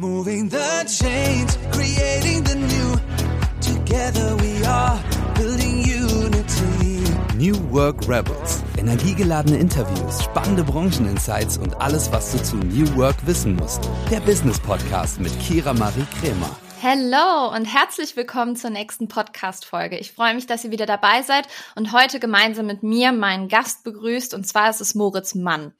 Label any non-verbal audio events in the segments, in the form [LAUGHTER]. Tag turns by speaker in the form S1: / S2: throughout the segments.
S1: Moving the chains, creating the new. Together we are building unity.
S2: New Work Rebels. Energiegeladene Interviews, spannende Brancheninsights und alles, was du zu New Work wissen musst. Der Business Podcast mit Kira Marie Kremer.
S3: Hallo und herzlich willkommen zur nächsten Podcast-Folge. Ich freue mich, dass ihr wieder dabei seid und heute gemeinsam mit mir meinen Gast begrüßt und zwar ist es Moritz Mann.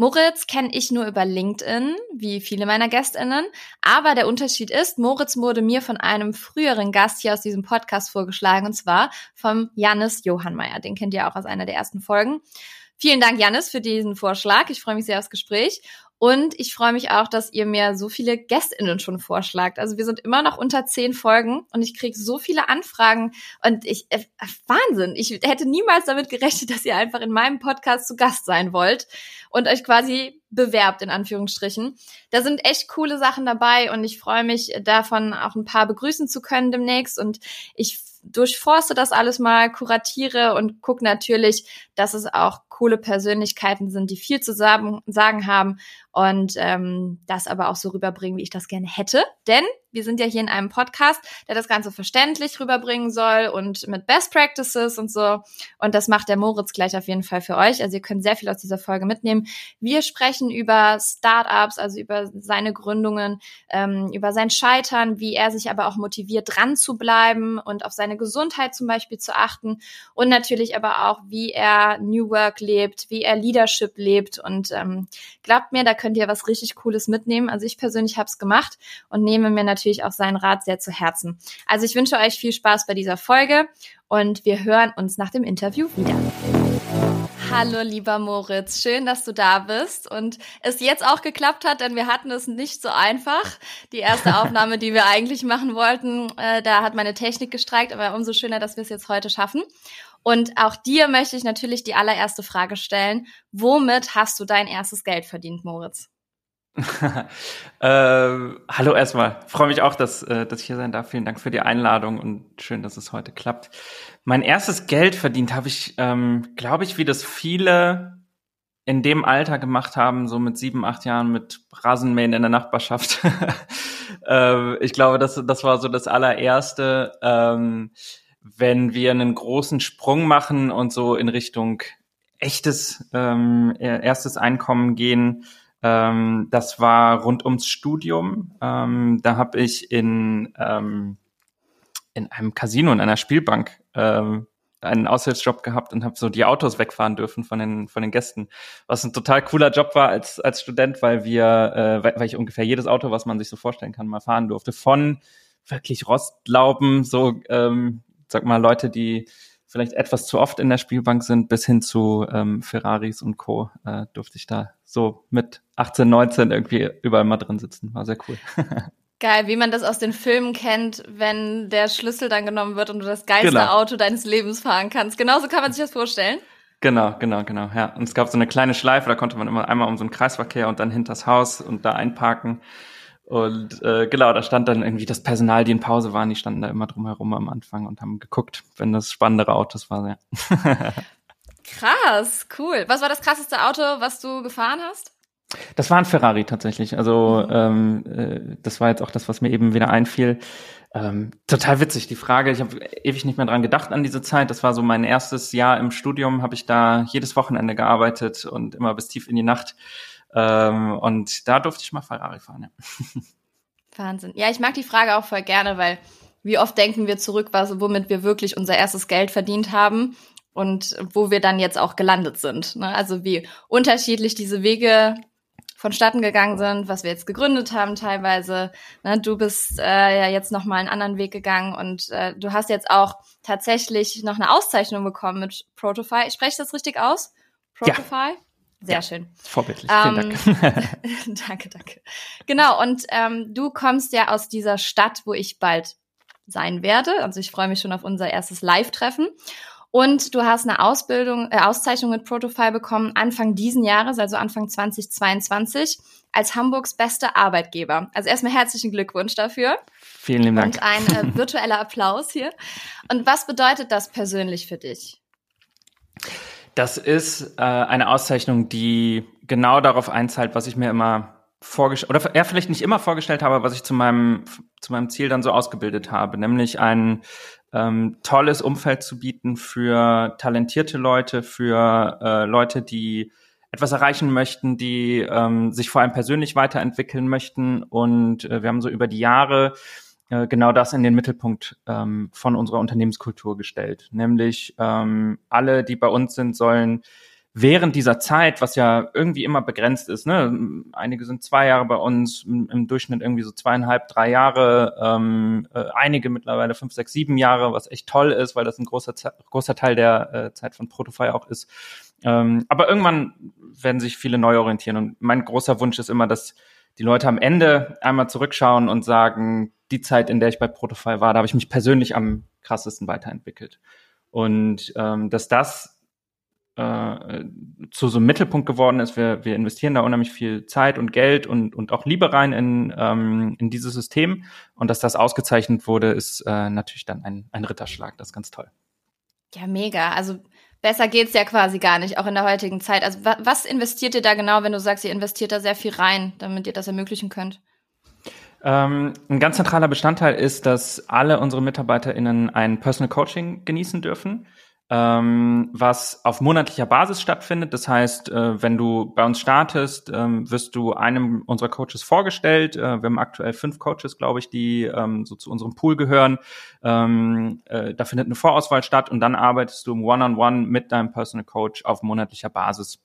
S3: Moritz kenne ich nur über LinkedIn, wie viele meiner Gästinnen. Aber der Unterschied ist, Moritz wurde mir von einem früheren Gast hier aus diesem Podcast vorgeschlagen, und zwar vom Jannis Johannmeier. Den kennt ihr auch aus einer der ersten Folgen. Vielen Dank, Jannis, für diesen Vorschlag. Ich freue mich sehr aufs Gespräch. Und ich freue mich auch, dass ihr mir so viele GästInnen schon vorschlagt. Also wir sind immer noch unter zehn Folgen und ich kriege so viele Anfragen und ich, äh, Wahnsinn. Ich hätte niemals damit gerechnet, dass ihr einfach in meinem Podcast zu Gast sein wollt und euch quasi bewerbt, in Anführungsstrichen. Da sind echt coole Sachen dabei und ich freue mich davon auch ein paar begrüßen zu können demnächst und ich durchforste das alles mal, kuratiere und gucke natürlich, dass es auch coole Persönlichkeiten sind, die viel zu sagen, haben und ähm, das aber auch so rüberbringen, wie ich das gerne hätte. Denn wir sind ja hier in einem Podcast, der das Ganze verständlich rüberbringen soll und mit Best Practices und so. Und das macht der Moritz gleich auf jeden Fall für euch. Also ihr könnt sehr viel aus dieser Folge mitnehmen. Wir sprechen über Startups, also über seine Gründungen, ähm, über sein Scheitern, wie er sich aber auch motiviert, dran zu bleiben und auf seine Gesundheit zum Beispiel zu achten. Und natürlich aber auch, wie er New Work lebt, wie er Leadership lebt. Und ähm, glaubt mir, da könnt ihr was richtig Cooles mitnehmen. Also ich persönlich habe es gemacht und nehme mir natürlich auch seinen Rat sehr zu Herzen. Also ich wünsche euch viel Spaß bei dieser Folge und wir hören uns nach dem Interview wieder. Hallo, lieber Moritz. Schön, dass du da bist und es jetzt auch geklappt hat, denn wir hatten es nicht so einfach. Die erste [LAUGHS] Aufnahme, die wir eigentlich machen wollten, äh, da hat meine Technik gestreikt, aber umso schöner, dass wir es jetzt heute schaffen. Und auch dir möchte ich natürlich die allererste Frage stellen. Womit hast du dein erstes Geld verdient, Moritz? [LAUGHS]
S4: äh, hallo erstmal. Freue mich auch, dass, äh, dass ich hier sein darf. Vielen Dank für die Einladung und schön, dass es heute klappt. Mein erstes Geld verdient habe ich, ähm, glaube ich, wie das viele in dem Alter gemacht haben, so mit sieben, acht Jahren mit Rasenmähen in der Nachbarschaft. [LAUGHS] äh, ich glaube, das, das war so das allererste. Ähm, wenn wir einen großen Sprung machen und so in Richtung echtes ähm, erstes Einkommen gehen, ähm, das war rund ums Studium. Ähm, da habe ich in, ähm, in einem Casino, in einer Spielbank ähm, einen Aushilfsjob gehabt und habe so die Autos wegfahren dürfen von den von den Gästen, was ein total cooler Job war als als Student, weil wir, äh, weil, ich ungefähr jedes Auto, was man sich so vorstellen kann, mal fahren durfte, von wirklich Rostlauben, so ähm, sag mal Leute, die vielleicht etwas zu oft in der Spielbank sind, bis hin zu ähm, Ferraris und Co. Äh, durfte ich da so mit 18, 19 irgendwie überall mal drin sitzen. War sehr cool. [LAUGHS]
S3: Geil, wie man das aus den Filmen kennt, wenn der Schlüssel dann genommen wird und du das geilste genau. Auto deines Lebens fahren kannst. Genauso kann man sich das vorstellen.
S4: Genau, genau, genau, ja. Und es gab so eine kleine Schleife, da konnte man immer einmal um so einen Kreisverkehr und dann hinters Haus und da einparken. Und äh, genau, da stand dann irgendwie das Personal, die in Pause waren, die standen da immer drumherum am Anfang und haben geguckt, wenn das spannendere Autos waren. Ja. [LAUGHS]
S3: Krass, cool. Was war das krasseste Auto, was du gefahren hast?
S4: Das war ein Ferrari tatsächlich. Also mhm. ähm, äh, das war jetzt auch das, was mir eben wieder einfiel. Ähm, total witzig die Frage. Ich habe ewig nicht mehr dran gedacht an diese Zeit. Das war so mein erstes Jahr im Studium. Habe ich da jedes Wochenende gearbeitet und immer bis tief in die Nacht. Ähm, und da durfte ich mal Ferrari fahren. Ja. [LAUGHS]
S3: Wahnsinn. Ja, ich mag die Frage auch voll gerne, weil wie oft denken wir zurück, was, womit wir wirklich unser erstes Geld verdient haben und wo wir dann jetzt auch gelandet sind. Ne? Also wie unterschiedlich diese Wege vonstatten gegangen sind, was wir jetzt gegründet haben teilweise. Ne? Du bist äh, ja jetzt noch mal einen anderen Weg gegangen und äh, du hast jetzt auch tatsächlich noch eine Auszeichnung bekommen mit Protofy. Ich spreche das richtig aus?
S4: Protofy?
S3: Ja. Sehr ja, schön.
S4: Vorbildlich. Vielen
S3: ähm, Dank. [LAUGHS] danke, danke. Genau, und ähm, du kommst ja aus dieser Stadt, wo ich bald sein werde. Also ich freue mich schon auf unser erstes Live-Treffen. Und du hast eine Ausbildung, äh, Auszeichnung mit Protofile bekommen Anfang diesen Jahres, also Anfang 2022, als Hamburgs bester Arbeitgeber. Also erstmal herzlichen Glückwunsch dafür.
S4: Vielen lieben Dank.
S3: Und ein äh, virtueller Applaus hier. Und was bedeutet das persönlich für dich?
S4: Das ist äh, eine Auszeichnung, die genau darauf einzahlt, was ich mir immer vorgestellt, oder er vielleicht nicht immer vorgestellt habe, was ich zu meinem, zu meinem Ziel dann so ausgebildet habe, nämlich ein ähm, tolles Umfeld zu bieten für talentierte Leute, für äh, Leute, die etwas erreichen möchten, die ähm, sich vor allem persönlich weiterentwickeln möchten. Und äh, wir haben so über die Jahre äh, genau das in den Mittelpunkt ähm, von unserer Unternehmenskultur gestellt. Nämlich ähm, alle, die bei uns sind, sollen während dieser Zeit, was ja irgendwie immer begrenzt ist, ne, einige sind zwei Jahre bei uns, im Durchschnitt irgendwie so zweieinhalb, drei Jahre, ähm, äh, einige mittlerweile fünf, sechs, sieben Jahre, was echt toll ist, weil das ein großer, großer Teil der äh, Zeit von Protofy auch ist. Ähm, aber irgendwann werden sich viele neu orientieren und mein großer Wunsch ist immer, dass die Leute am Ende einmal zurückschauen und sagen, die Zeit, in der ich bei Protofy war, da habe ich mich persönlich am krassesten weiterentwickelt. Und ähm, dass das äh, zu so einem Mittelpunkt geworden ist. Wir, wir investieren da unheimlich viel Zeit und Geld und, und auch Liebe rein in, ähm, in dieses System. Und dass das ausgezeichnet wurde, ist äh, natürlich dann ein, ein Ritterschlag. Das ist ganz toll.
S3: Ja, mega. Also besser geht's ja quasi gar nicht, auch in der heutigen Zeit. Also wa was investiert ihr da genau, wenn du sagst, ihr investiert da sehr viel rein, damit ihr das ermöglichen könnt?
S4: Ähm, ein ganz zentraler Bestandteil ist, dass alle unsere MitarbeiterInnen ein Personal Coaching genießen dürfen ähm, was auf monatlicher Basis stattfindet. Das heißt, äh, wenn du bei uns startest, ähm, wirst du einem unserer Coaches vorgestellt. Äh, wir haben aktuell fünf Coaches, glaube ich, die ähm, so zu unserem Pool gehören. Ähm, äh, da findet eine Vorauswahl statt und dann arbeitest du im One-on-One -on -One mit deinem Personal Coach auf monatlicher Basis.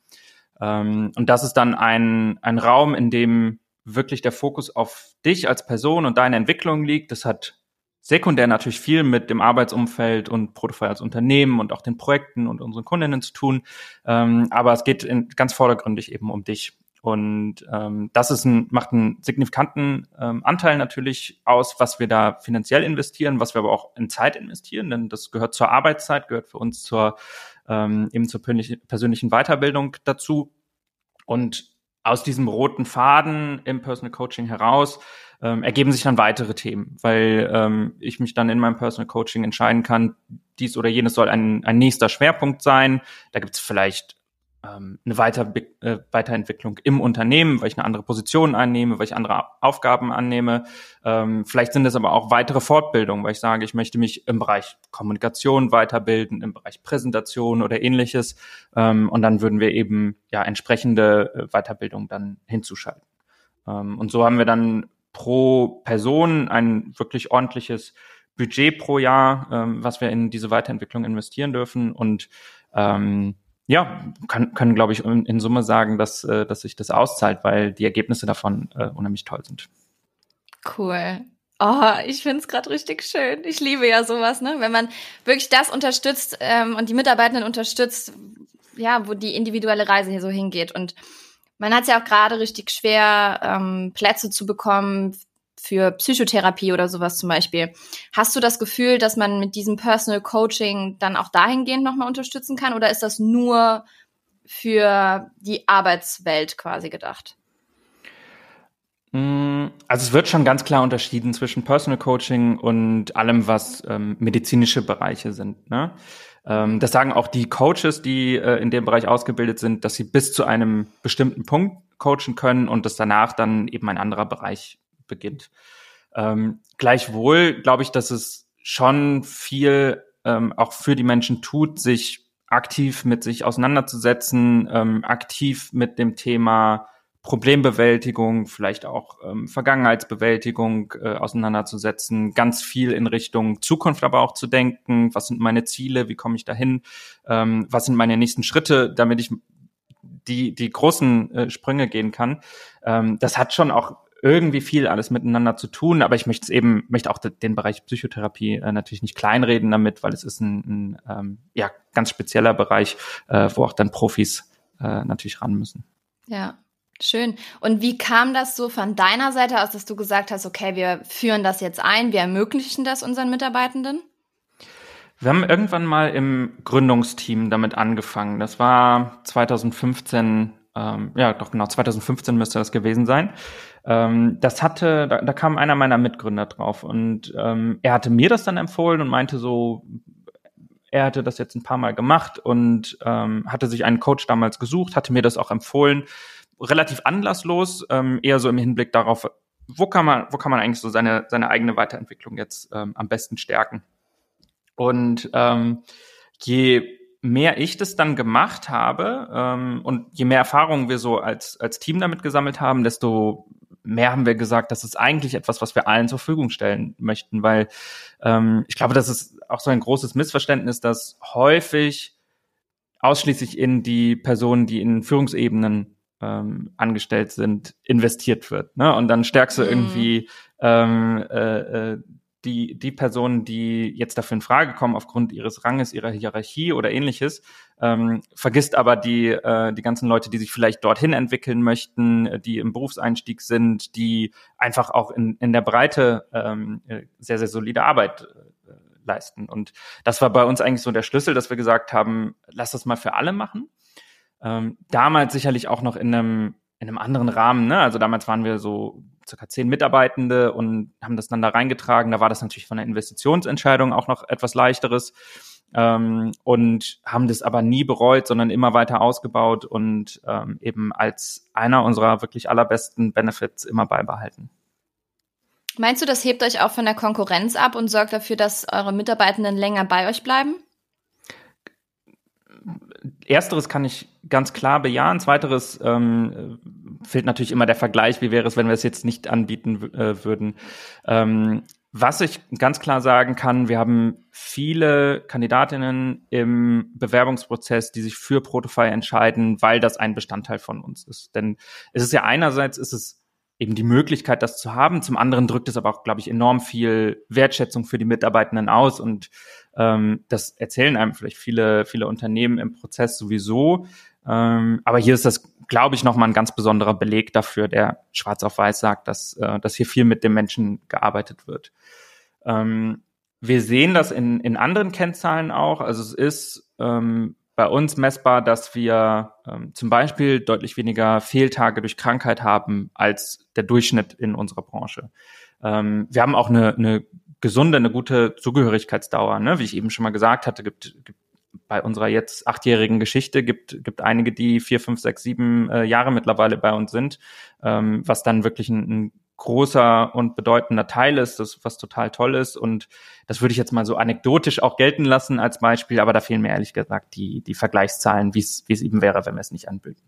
S4: Ähm, und das ist dann ein, ein Raum, in dem wirklich der Fokus auf dich als Person und deine Entwicklung liegt. Das hat sekundär natürlich viel mit dem Arbeitsumfeld und Protofy als Unternehmen und auch den Projekten und unseren Kundinnen zu tun. Ähm, aber es geht in, ganz vordergründig eben um dich. Und ähm, das ist ein, macht einen signifikanten ähm, Anteil natürlich aus, was wir da finanziell investieren, was wir aber auch in Zeit investieren, denn das gehört zur Arbeitszeit, gehört für uns zur ähm, eben zur persönlichen Weiterbildung dazu. Und aus diesem roten Faden im Personal Coaching heraus ähm, ergeben sich dann weitere Themen, weil ähm, ich mich dann in meinem Personal Coaching entscheiden kann, dies oder jenes soll ein, ein nächster Schwerpunkt sein. Da gibt es vielleicht ähm, eine Weiter äh, Weiterentwicklung im Unternehmen, weil ich eine andere Position einnehme, weil ich andere Aufgaben annehme. Ähm, vielleicht sind es aber auch weitere Fortbildungen, weil ich sage, ich möchte mich im Bereich Kommunikation weiterbilden, im Bereich Präsentation oder ähnliches. Ähm, und dann würden wir eben ja entsprechende äh, Weiterbildung dann hinzuschalten. Und so haben wir dann pro Person ein wirklich ordentliches Budget pro Jahr, was wir in diese Weiterentwicklung investieren dürfen. Und ja, kann, können, glaube ich, in, Summe sagen, dass, äh, dass sich das auszahlt, weil die Ergebnisse davon äh, unheimlich toll sind.
S3: Cool. Oh, ich finde es gerade richtig schön. Ich liebe ja sowas, ne? Wenn man wirklich das unterstützt ähm, und die Mitarbeitenden unterstützt, ja, wo die individuelle Reise hier so hingeht. Und man hat es ja auch gerade richtig schwer, ähm, Plätze zu bekommen für Psychotherapie oder sowas zum Beispiel. Hast du das Gefühl, dass man mit diesem Personal Coaching dann auch dahingehend nochmal unterstützen kann oder ist das nur für die Arbeitswelt quasi gedacht?
S4: Mm, also es wird schon ganz klar unterschieden zwischen Personal Coaching und allem, was ähm, medizinische Bereiche sind. Ne? Ähm, das sagen auch die Coaches, die äh, in dem Bereich ausgebildet sind, dass sie bis zu einem bestimmten Punkt coachen können und dass danach dann eben ein anderer Bereich beginnt. Ähm, gleichwohl glaube ich, dass es schon viel ähm, auch für die Menschen tut, sich aktiv mit sich auseinanderzusetzen, ähm, aktiv mit dem Thema Problembewältigung, vielleicht auch ähm, Vergangenheitsbewältigung äh, auseinanderzusetzen, ganz viel in Richtung Zukunft aber auch zu denken, was sind meine Ziele, wie komme ich dahin, ähm, was sind meine nächsten Schritte, damit ich die, die großen äh, Sprünge gehen kann. Ähm, das hat schon auch irgendwie viel alles miteinander zu tun, aber ich möchte es eben, möchte auch den Bereich Psychotherapie äh, natürlich nicht kleinreden damit, weil es ist ein, ein ähm, ja, ganz spezieller Bereich, äh, wo auch dann Profis äh, natürlich ran müssen.
S3: Ja, Schön. Und wie kam das so von deiner Seite aus, dass du gesagt hast, okay, wir führen das jetzt ein, wir ermöglichen das unseren Mitarbeitenden?
S4: Wir haben irgendwann mal im Gründungsteam damit angefangen. Das war 2015, ähm, ja doch genau, 2015 müsste das gewesen sein. Ähm, das hatte, da, da, kam einer meiner Mitgründer drauf und ähm, er hatte mir das dann empfohlen und meinte so, er hatte das jetzt ein paar Mal gemacht und ähm, hatte sich einen Coach damals gesucht, hatte mir das auch empfohlen relativ anlasslos, ähm, eher so im Hinblick darauf, wo kann man, wo kann man eigentlich so seine, seine eigene Weiterentwicklung jetzt ähm, am besten stärken. Und ähm, je mehr ich das dann gemacht habe ähm, und je mehr Erfahrungen wir so als, als Team damit gesammelt haben, desto mehr haben wir gesagt, das ist eigentlich etwas, was wir allen zur Verfügung stellen möchten, weil ähm, ich glaube, das ist auch so ein großes Missverständnis, dass häufig ausschließlich in die Personen, die in Führungsebenen ähm, angestellt sind, investiert wird. Ne? Und dann stärkst du mhm. irgendwie ähm, äh, äh, die, die Personen, die jetzt dafür in Frage kommen aufgrund ihres Ranges, ihrer Hierarchie oder ähnliches, ähm, vergisst aber die, äh, die ganzen Leute, die sich vielleicht dorthin entwickeln möchten, äh, die im Berufseinstieg sind, die einfach auch in, in der Breite ähm, äh, sehr, sehr solide Arbeit äh, leisten. Und das war bei uns eigentlich so der Schlüssel, dass wir gesagt haben, lass das mal für alle machen. Ähm, damals sicherlich auch noch in einem, in einem anderen Rahmen. Ne? Also damals waren wir so circa zehn Mitarbeitende und haben das dann da reingetragen. Da war das natürlich von der Investitionsentscheidung auch noch etwas leichteres ähm, und haben das aber nie bereut, sondern immer weiter ausgebaut und ähm, eben als einer unserer wirklich allerbesten Benefits immer beibehalten.
S3: Meinst du, das hebt euch auch von der Konkurrenz ab und sorgt dafür, dass eure Mitarbeitenden länger bei euch bleiben?
S4: Ersteres kann ich ganz klar bejahen. Zweiteres ähm, fehlt natürlich immer der Vergleich, wie wäre es, wenn wir es jetzt nicht anbieten äh, würden. Ähm, was ich ganz klar sagen kann, wir haben viele Kandidatinnen im Bewerbungsprozess, die sich für Protofy entscheiden, weil das ein Bestandteil von uns ist. Denn es ist ja einerseits ist es eben die Möglichkeit, das zu haben. Zum anderen drückt es aber auch, glaube ich, enorm viel Wertschätzung für die Mitarbeitenden aus. Und ähm, das erzählen einem vielleicht viele, viele Unternehmen im Prozess sowieso. Ähm, aber hier ist das, glaube ich, nochmal ein ganz besonderer Beleg dafür, der schwarz auf weiß sagt, dass, äh, dass hier viel mit dem Menschen gearbeitet wird. Ähm, wir sehen das in, in anderen Kennzahlen auch. Also es ist ähm, bei uns messbar, dass wir ähm, zum Beispiel deutlich weniger Fehltage durch Krankheit haben als der Durchschnitt in unserer Branche. Ähm, wir haben auch eine, eine gesunde, eine gute Zugehörigkeitsdauer. Ne? Wie ich eben schon mal gesagt hatte, gibt, gibt bei unserer jetzt achtjährigen Geschichte gibt gibt einige, die vier, fünf, sechs, sieben äh, Jahre mittlerweile bei uns sind, ähm, was dann wirklich ein, ein großer und bedeutender Teil ist, das was total toll ist und das würde ich jetzt mal so anekdotisch auch gelten lassen als Beispiel, aber da fehlen mir ehrlich gesagt die die Vergleichszahlen, wie es eben wäre, wenn wir es nicht anbilden.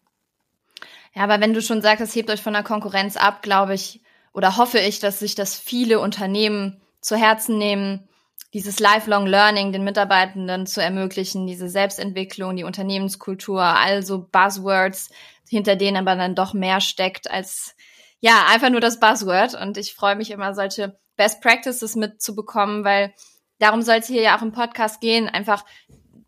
S3: Ja, aber wenn du schon sagst, es hebt euch von der Konkurrenz ab, glaube ich oder hoffe ich, dass sich das viele Unternehmen zu Herzen nehmen, dieses Lifelong Learning den Mitarbeitenden zu ermöglichen, diese Selbstentwicklung, die Unternehmenskultur, also Buzzwords, hinter denen aber dann doch mehr steckt als ja, einfach nur das Buzzword. Und ich freue mich immer, solche Best Practices mitzubekommen, weil darum soll es hier ja auch im Podcast gehen, einfach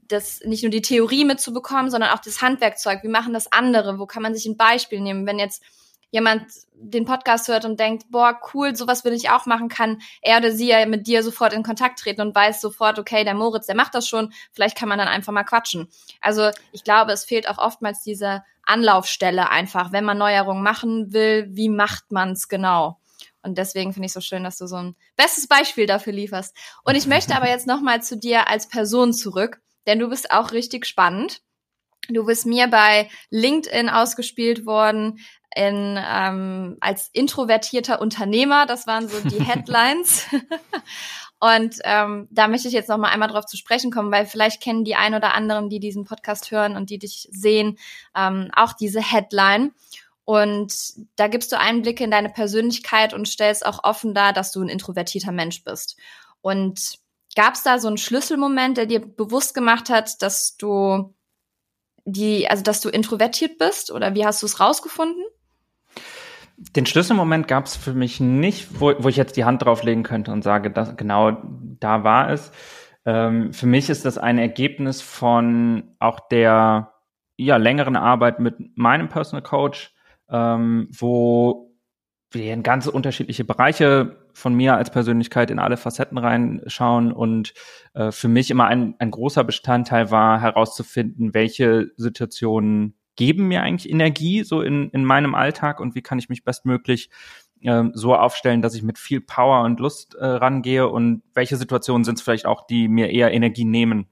S3: das nicht nur die Theorie mitzubekommen, sondern auch das Handwerkzeug. Wie machen das andere? Wo kann man sich ein Beispiel nehmen? Wenn jetzt jemand den Podcast hört und denkt, boah, cool, sowas will ich auch machen, kann er oder sie ja mit dir sofort in Kontakt treten und weiß sofort, okay, der Moritz, der macht das schon, vielleicht kann man dann einfach mal quatschen. Also ich glaube, es fehlt auch oftmals diese Anlaufstelle einfach, wenn man Neuerungen machen will, wie macht man es genau? Und deswegen finde ich so schön, dass du so ein bestes Beispiel dafür lieferst. Und ich möchte aber jetzt nochmal zu dir als Person zurück, denn du bist auch richtig spannend. Du bist mir bei LinkedIn ausgespielt worden in, ähm, als introvertierter Unternehmer. Das waren so die [LAUGHS] Headlines. [LAUGHS] Und ähm, da möchte ich jetzt noch mal einmal drauf zu sprechen kommen, weil vielleicht kennen die ein oder anderen, die diesen Podcast hören und die dich sehen, ähm, auch diese Headline. Und da gibst du Einblicke in deine Persönlichkeit und stellst auch offen dar, dass du ein introvertierter Mensch bist. Und gab es da so einen Schlüsselmoment, der dir bewusst gemacht hat, dass du die, also dass du introvertiert bist oder wie hast du es rausgefunden?
S4: Den Schlüsselmoment gab es für mich nicht, wo, wo ich jetzt die Hand drauflegen könnte und sage, dass genau da war es. Ähm, für mich ist das ein Ergebnis von auch der ja, längeren Arbeit mit meinem Personal Coach, ähm, wo wir in ganz unterschiedliche Bereiche von mir als Persönlichkeit in alle Facetten reinschauen und äh, für mich immer ein, ein großer Bestandteil war, herauszufinden, welche Situationen geben mir eigentlich Energie so in, in meinem Alltag und wie kann ich mich bestmöglich ähm, so aufstellen, dass ich mit viel Power und Lust äh, rangehe und welche Situationen sind es vielleicht auch, die mir eher Energie nehmen.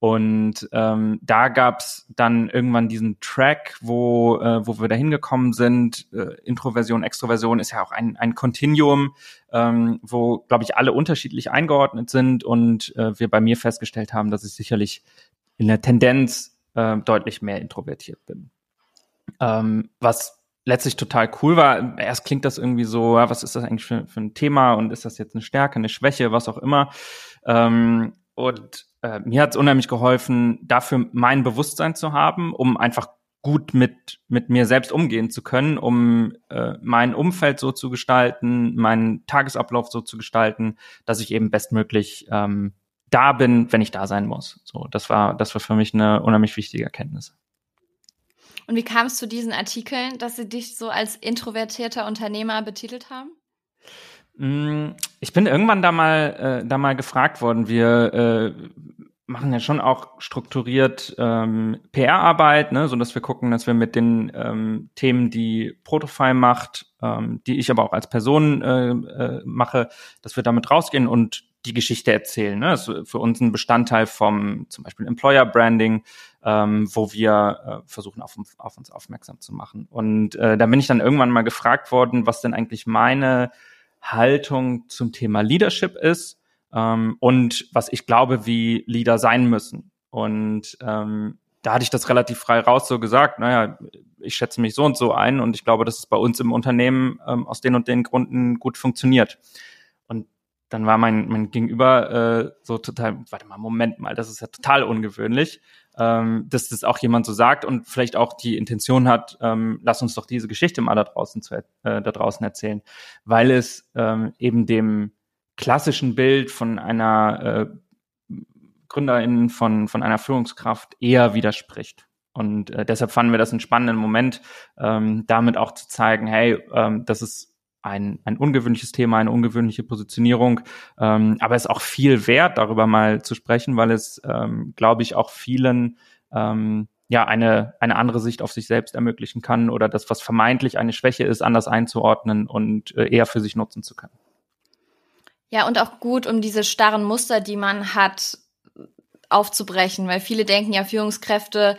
S4: Und ähm, da gab's dann irgendwann diesen Track, wo, äh, wo wir da hingekommen sind. Äh, Introversion, Extroversion ist ja auch ein, ein Continuum, ähm, wo, glaube ich, alle unterschiedlich eingeordnet sind und äh, wir bei mir festgestellt haben, dass ich sicherlich in der Tendenz äh, deutlich mehr introvertiert bin. Ähm, was letztlich total cool war. Erst klingt das irgendwie so, ja, was ist das eigentlich für, für ein Thema und ist das jetzt eine Stärke, eine Schwäche, was auch immer. Ähm, und äh, mir hat es unheimlich geholfen, dafür mein Bewusstsein zu haben, um einfach gut mit, mit mir selbst umgehen zu können, um äh, mein Umfeld so zu gestalten, meinen Tagesablauf so zu gestalten, dass ich eben bestmöglich ähm, da bin, wenn ich da sein muss. So, das war, das war für mich eine unheimlich wichtige Erkenntnis.
S3: Und wie kam es zu diesen Artikeln, dass sie dich so als introvertierter Unternehmer betitelt haben?
S4: Mm, ich bin irgendwann da mal, äh, da mal gefragt worden. Wir äh, machen ja schon auch strukturiert ähm, PR-Arbeit, ne, so dass wir gucken, dass wir mit den ähm, Themen, die Protofile macht, ähm, die ich aber auch als Person äh, äh, mache, dass wir damit rausgehen und die Geschichte erzählen. Ne? Das ist für uns ein Bestandteil vom zum Beispiel Employer Branding, ähm, wo wir äh, versuchen, auf, auf uns aufmerksam zu machen. Und äh, da bin ich dann irgendwann mal gefragt worden, was denn eigentlich meine Haltung zum Thema Leadership ist ähm, und was ich glaube, wie Leader sein müssen. Und ähm, da hatte ich das relativ frei raus so gesagt, naja, ich schätze mich so und so ein und ich glaube, dass es bei uns im Unternehmen ähm, aus den und den Gründen gut funktioniert. Dann war mein, mein Gegenüber äh, so total, warte mal, Moment mal, das ist ja total ungewöhnlich ähm, dass das auch jemand so sagt und vielleicht auch die Intention hat, ähm, lass uns doch diese Geschichte mal da draußen, zu, äh, da draußen erzählen, weil es ähm, eben dem klassischen Bild von einer äh, Gründerin, von, von einer Führungskraft eher widerspricht. Und äh, deshalb fanden wir das einen spannenden Moment, ähm, damit auch zu zeigen, hey, ähm, das ist ein, ein ungewöhnliches Thema, eine ungewöhnliche Positionierung. Ähm, aber es ist auch viel wert, darüber mal zu sprechen, weil es, ähm, glaube ich, auch vielen ähm, ja eine, eine andere Sicht auf sich selbst ermöglichen kann oder das, was vermeintlich eine Schwäche ist, anders einzuordnen und äh, eher für sich nutzen zu können.
S3: Ja, und auch gut, um diese starren Muster, die man hat, aufzubrechen, weil viele denken ja, Führungskräfte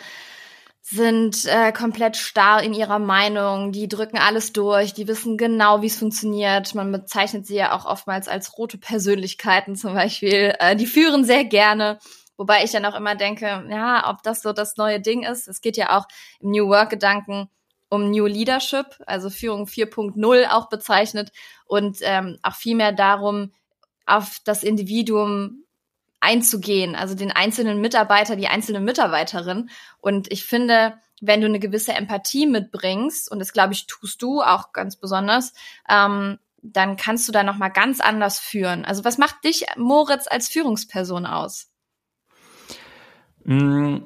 S3: sind äh, komplett starr in ihrer Meinung, die drücken alles durch, die wissen genau, wie es funktioniert. Man bezeichnet sie ja auch oftmals als rote Persönlichkeiten zum Beispiel. Äh, die führen sehr gerne. Wobei ich dann auch immer denke, ja, ob das so das neue Ding ist. Es geht ja auch im New Work-Gedanken um New Leadership, also Führung 4.0 auch bezeichnet und ähm, auch viel mehr darum, auf das Individuum einzugehen, also den einzelnen Mitarbeiter, die einzelne Mitarbeiterin. Und ich finde, wenn du eine gewisse Empathie mitbringst, und das glaube ich, tust du auch ganz besonders, ähm, dann kannst du da nochmal ganz anders führen. Also was macht dich, Moritz, als Führungsperson aus?
S4: Mm.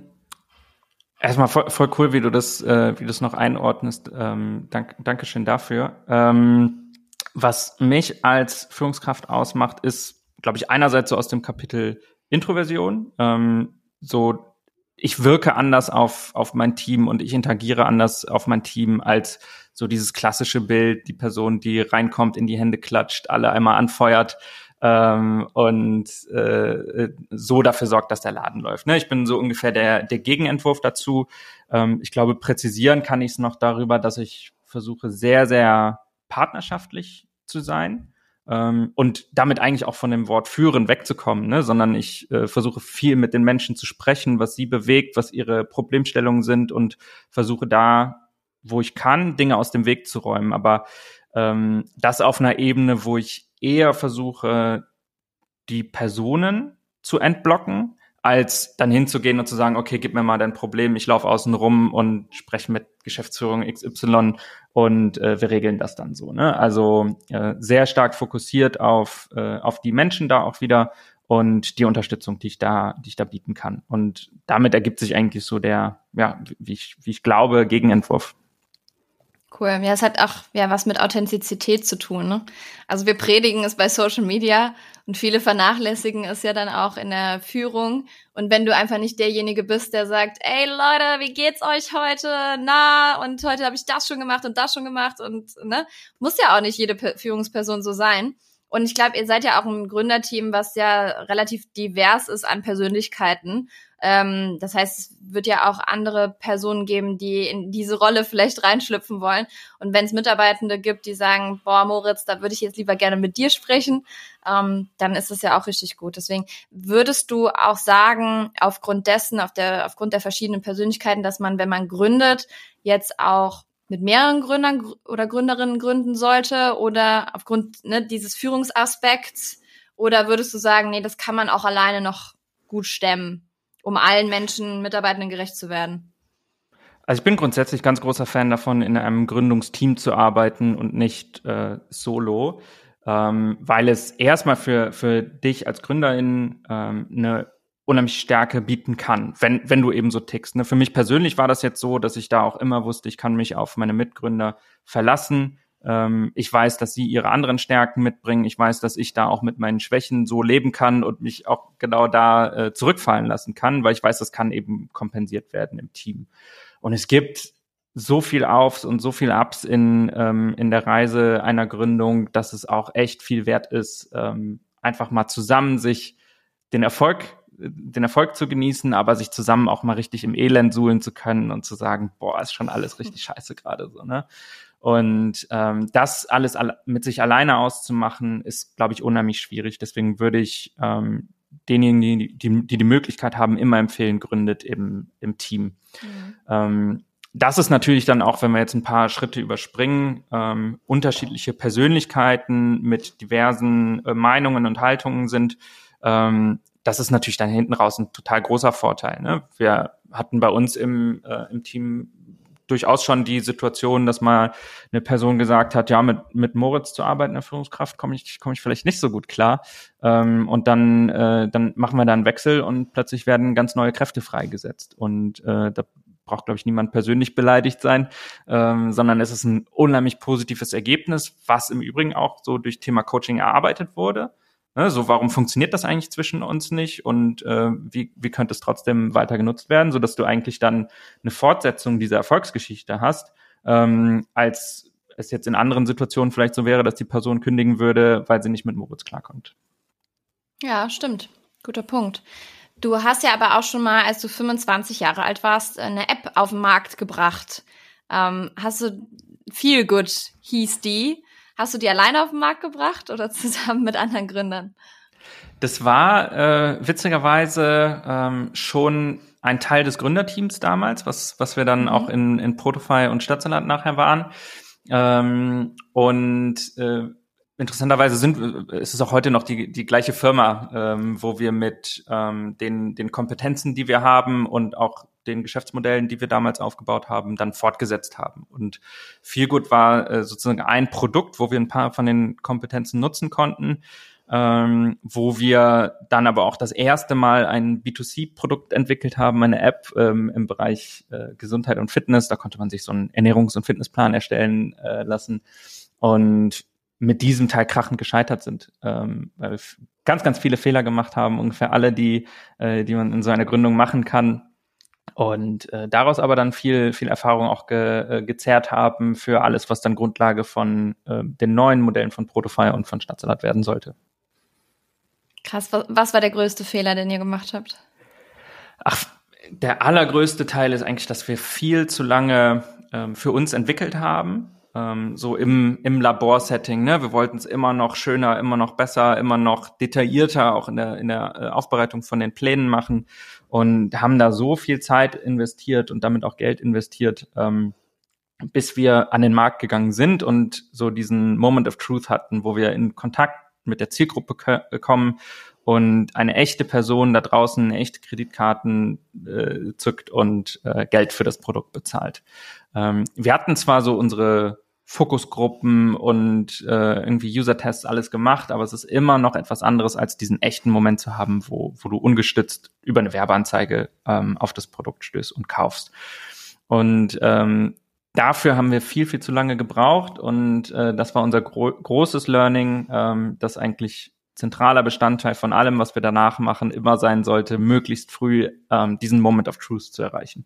S4: Erstmal voll, voll, cool, wie du das, äh, wie du das noch einordnest. Ähm, dank, Dankeschön dafür. Ähm, was mich als Führungskraft ausmacht, ist glaube ich, einerseits so aus dem Kapitel Introversion, ähm, so ich wirke anders auf, auf mein Team und ich interagiere anders auf mein Team als so dieses klassische Bild, die Person, die reinkommt, in die Hände klatscht, alle einmal anfeuert ähm, und äh, so dafür sorgt, dass der Laden läuft. Ne? Ich bin so ungefähr der, der Gegenentwurf dazu. Ähm, ich glaube, präzisieren kann ich es noch darüber, dass ich versuche, sehr, sehr partnerschaftlich zu sein ähm, und damit eigentlich auch von dem Wort führen wegzukommen, ne? sondern ich äh, versuche viel mit den Menschen zu sprechen, was sie bewegt, was ihre Problemstellungen sind und versuche da, wo ich kann, Dinge aus dem Weg zu räumen. Aber ähm, das auf einer Ebene, wo ich eher versuche, die Personen zu entblocken, als dann hinzugehen und zu sagen, okay, gib mir mal dein Problem, ich laufe außen rum und spreche mit Geschäftsführung XY und äh, wir regeln das dann so. Ne? Also äh, sehr stark fokussiert auf, äh, auf die Menschen da auch wieder und die Unterstützung, die ich da, die ich da bieten kann. Und damit ergibt sich eigentlich so der, ja, wie ich, wie ich glaube, Gegenentwurf
S3: Cool. Ja, es hat auch ja was mit Authentizität zu tun. Ne? Also wir predigen es bei Social Media und viele vernachlässigen es ja dann auch in der Führung. Und wenn du einfach nicht derjenige bist, der sagt, ey Leute, wie geht's euch heute? Na, und heute habe ich das schon gemacht und das schon gemacht und ne, muss ja auch nicht jede Führungsperson so sein. Und ich glaube, ihr seid ja auch ein Gründerteam, was ja relativ divers ist an Persönlichkeiten. Ähm, das heißt, es wird ja auch andere Personen geben, die in diese Rolle vielleicht reinschlüpfen wollen. Und wenn es Mitarbeitende gibt, die sagen, boah, Moritz, da würde ich jetzt lieber gerne mit dir sprechen, ähm, dann ist es ja auch richtig gut. Deswegen würdest du auch sagen, aufgrund dessen, auf der, aufgrund der verschiedenen Persönlichkeiten, dass man, wenn man gründet, jetzt auch mit mehreren Gründern oder Gründerinnen gründen sollte oder aufgrund ne, dieses Führungsaspekts? Oder würdest du sagen, nee, das kann man auch alleine noch gut stemmen, um allen Menschen, Mitarbeitenden gerecht zu werden?
S4: Also ich bin grundsätzlich ganz großer Fan davon, in einem Gründungsteam zu arbeiten und nicht äh, solo, ähm, weil es erstmal für, für dich als Gründerin ähm, eine unheimlich Stärke bieten kann, wenn, wenn du eben so tickst. Ne? Für mich persönlich war das jetzt so, dass ich da auch immer wusste, ich kann mich auf meine Mitgründer verlassen. Ähm, ich weiß, dass sie ihre anderen Stärken mitbringen. Ich weiß, dass ich da auch mit meinen Schwächen so leben kann und mich auch genau da äh, zurückfallen lassen kann, weil ich weiß, das kann eben kompensiert werden im Team. Und es gibt so viel Aufs und so viel Ups in, ähm, in der Reise einer Gründung, dass es auch echt viel wert ist, ähm, einfach mal zusammen sich den Erfolg den Erfolg zu genießen, aber sich zusammen auch mal richtig im Elend suhlen zu können und zu sagen, boah, ist schon alles richtig scheiße gerade so, ne? Und ähm, das alles mit sich alleine auszumachen, ist, glaube ich, unheimlich schwierig. Deswegen würde ich ähm, denjenigen, die, die die, die Möglichkeit haben, immer empfehlen, gründet im, im Team. Mhm. Ähm, das ist natürlich dann auch, wenn wir jetzt ein paar Schritte überspringen, ähm, unterschiedliche Persönlichkeiten mit diversen äh, Meinungen und Haltungen sind, ähm, das ist natürlich dann hinten raus ein total großer Vorteil. Ne? Wir hatten bei uns im, äh, im Team durchaus schon die Situation, dass mal eine Person gesagt hat, ja, mit, mit Moritz zu arbeiten, der Führungskraft, komme ich, komme ich vielleicht nicht so gut klar. Ähm, und dann, äh, dann machen wir da einen Wechsel und plötzlich werden ganz neue Kräfte freigesetzt. Und äh, da braucht, glaube ich, niemand persönlich beleidigt sein, ähm, sondern es ist ein unheimlich positives Ergebnis, was im Übrigen auch so durch Thema Coaching erarbeitet wurde. Ne, so, warum funktioniert das eigentlich zwischen uns nicht und äh, wie, wie könnte es trotzdem weiter genutzt werden, so dass du eigentlich dann eine Fortsetzung dieser Erfolgsgeschichte hast, ähm, als es jetzt in anderen Situationen vielleicht so wäre, dass die Person kündigen würde, weil sie nicht mit Moritz klarkommt.
S3: Ja, stimmt. Guter Punkt. Du hast ja aber auch schon mal, als du 25 Jahre alt warst, eine App auf den Markt gebracht. Ähm, hast du Feel Good hieß die. Hast du die alleine auf den Markt gebracht oder [LAUGHS] zusammen mit anderen Gründern?
S4: Das war äh, witzigerweise ähm, schon ein Teil des Gründerteams damals, was, was wir dann mhm. auch in, in Protofy und Stadtsalat nachher waren. Ähm, und äh, interessanterweise sind, ist es auch heute noch die, die gleiche Firma, ähm, wo wir mit ähm, den, den Kompetenzen, die wir haben und auch den Geschäftsmodellen, die wir damals aufgebaut haben, dann fortgesetzt haben. Und Feelgood war äh, sozusagen ein Produkt, wo wir ein paar von den Kompetenzen nutzen konnten, ähm, wo wir dann aber auch das erste Mal ein B2C-Produkt entwickelt haben, eine App ähm, im Bereich äh, Gesundheit und Fitness. Da konnte man sich so einen Ernährungs- und Fitnessplan erstellen äh, lassen. Und mit diesem Teil krachend gescheitert sind, ähm, weil wir ganz, ganz viele Fehler gemacht haben, ungefähr alle, die, äh, die man in so einer Gründung machen kann. Und äh, daraus aber dann viel, viel Erfahrung auch ge, äh, gezerrt haben für alles, was dann Grundlage von äh, den neuen Modellen von Protofire und von Stadtsalat werden sollte.
S3: Krass, was, was war der größte Fehler, den ihr gemacht habt?
S4: Ach, der allergrößte Teil ist eigentlich, dass wir viel zu lange ähm, für uns entwickelt haben ähm, so im, im Laborsetting. Ne? Wir wollten es immer noch schöner, immer noch besser, immer noch detaillierter auch in der, in der äh, Aufbereitung von den Plänen machen und haben da so viel Zeit investiert und damit auch Geld investiert, ähm, bis wir an den Markt gegangen sind und so diesen Moment of Truth hatten, wo wir in Kontakt mit der Zielgruppe kommen und eine echte Person da draußen echte Kreditkarten äh, zückt und äh, Geld für das Produkt bezahlt. Ähm, wir hatten zwar so unsere Fokusgruppen und äh, irgendwie User-Tests alles gemacht, aber es ist immer noch etwas anderes, als diesen echten Moment zu haben, wo, wo du ungestützt über eine Werbeanzeige ähm, auf das Produkt stößt und kaufst. Und ähm, dafür haben wir viel, viel zu lange gebraucht und äh, das war unser gro großes Learning, ähm, das eigentlich zentraler Bestandteil von allem, was wir danach machen, immer sein sollte, möglichst früh ähm, diesen Moment of Truth zu erreichen.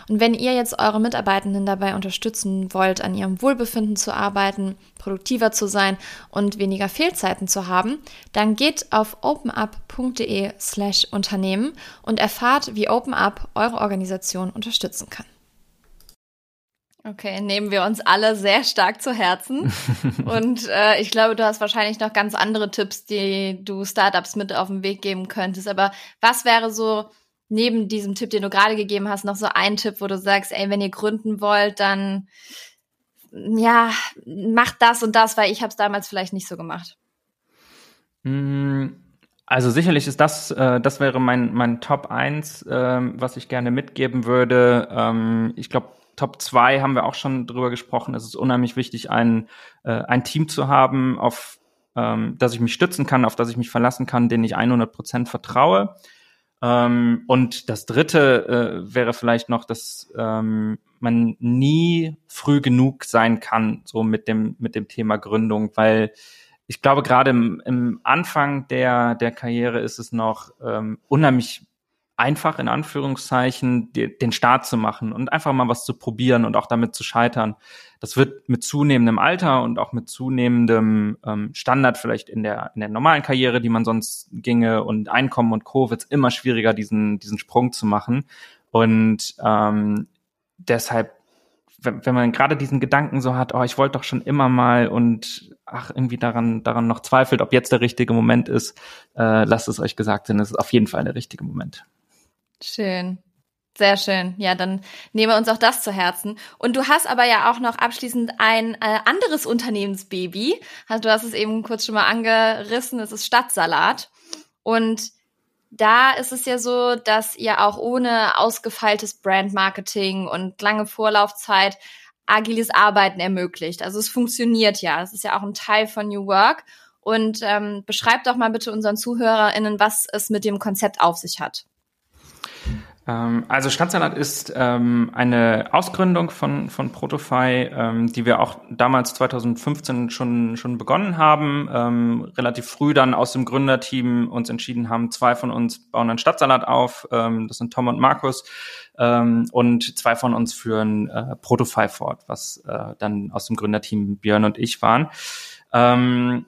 S3: Und wenn ihr jetzt eure Mitarbeitenden dabei unterstützen wollt, an ihrem Wohlbefinden zu arbeiten, produktiver zu sein und weniger Fehlzeiten zu haben, dann geht auf openup.de slash Unternehmen und erfahrt, wie OpenUp eure Organisation unterstützen kann. Okay, nehmen wir uns alle sehr stark zu Herzen. [LAUGHS] Und äh, ich glaube, du hast wahrscheinlich noch ganz andere Tipps, die du Startups mit auf den Weg geben könntest. Aber was wäre so neben diesem Tipp, den du gerade gegeben hast, noch so ein Tipp, wo du sagst, ey, wenn ihr gründen wollt, dann ja, macht das und das, weil ich habe es damals vielleicht nicht so gemacht.
S4: Mm, also sicherlich ist das, äh, das wäre mein, mein Top 1, äh, was ich gerne mitgeben würde. Ähm, ich glaube, Top 2 haben wir auch schon drüber gesprochen. Es ist unheimlich wichtig, ein, äh, ein Team zu haben, auf ähm, das ich mich stützen kann, auf das ich mich verlassen kann, denen ich 100 Prozent vertraue. Ähm, und das dritte äh, wäre vielleicht noch, dass ähm, man nie früh genug sein kann, so mit dem, mit dem Thema Gründung, weil ich glaube, gerade im, im Anfang der, der Karriere ist es noch ähm, unheimlich einfach, in Anführungszeichen, die, den Start zu machen und einfach mal was zu probieren und auch damit zu scheitern. Das wird mit zunehmendem Alter und auch mit zunehmendem ähm, Standard vielleicht in der, in der normalen Karriere, die man sonst ginge und Einkommen und Co. wird es immer schwieriger, diesen, diesen Sprung zu machen. Und ähm, deshalb wenn, wenn man gerade diesen Gedanken so hat, oh, ich wollte doch schon immer mal und ach, irgendwie daran, daran noch zweifelt, ob jetzt der richtige Moment ist, äh, lasst es euch gesagt sein, es ist auf jeden Fall der richtige Moment.
S3: Schön. Sehr schön. Ja, dann nehmen wir uns auch das zu Herzen. Und du hast aber ja auch noch abschließend ein äh, anderes Unternehmensbaby. Also du hast es eben kurz schon mal angerissen. Es ist Stadtsalat. Und da ist es ja so, dass ihr auch ohne ausgefeiltes Brandmarketing und lange Vorlaufzeit agiles Arbeiten ermöglicht. Also es funktioniert ja. Es ist ja auch ein Teil von New Work. Und ähm, beschreibt doch mal bitte unseren ZuhörerInnen, was es mit dem Konzept auf sich hat.
S4: Ähm, also Stadtsalat ist ähm, eine Ausgründung von, von Protofy, ähm, die wir auch damals 2015 schon, schon begonnen haben, ähm, relativ früh dann aus dem Gründerteam uns entschieden haben, zwei von uns bauen einen Stadtsalat auf, ähm, das sind Tom und Markus, ähm, und zwei von uns führen äh, Protofy fort, was äh, dann aus dem Gründerteam Björn und ich waren. Ähm,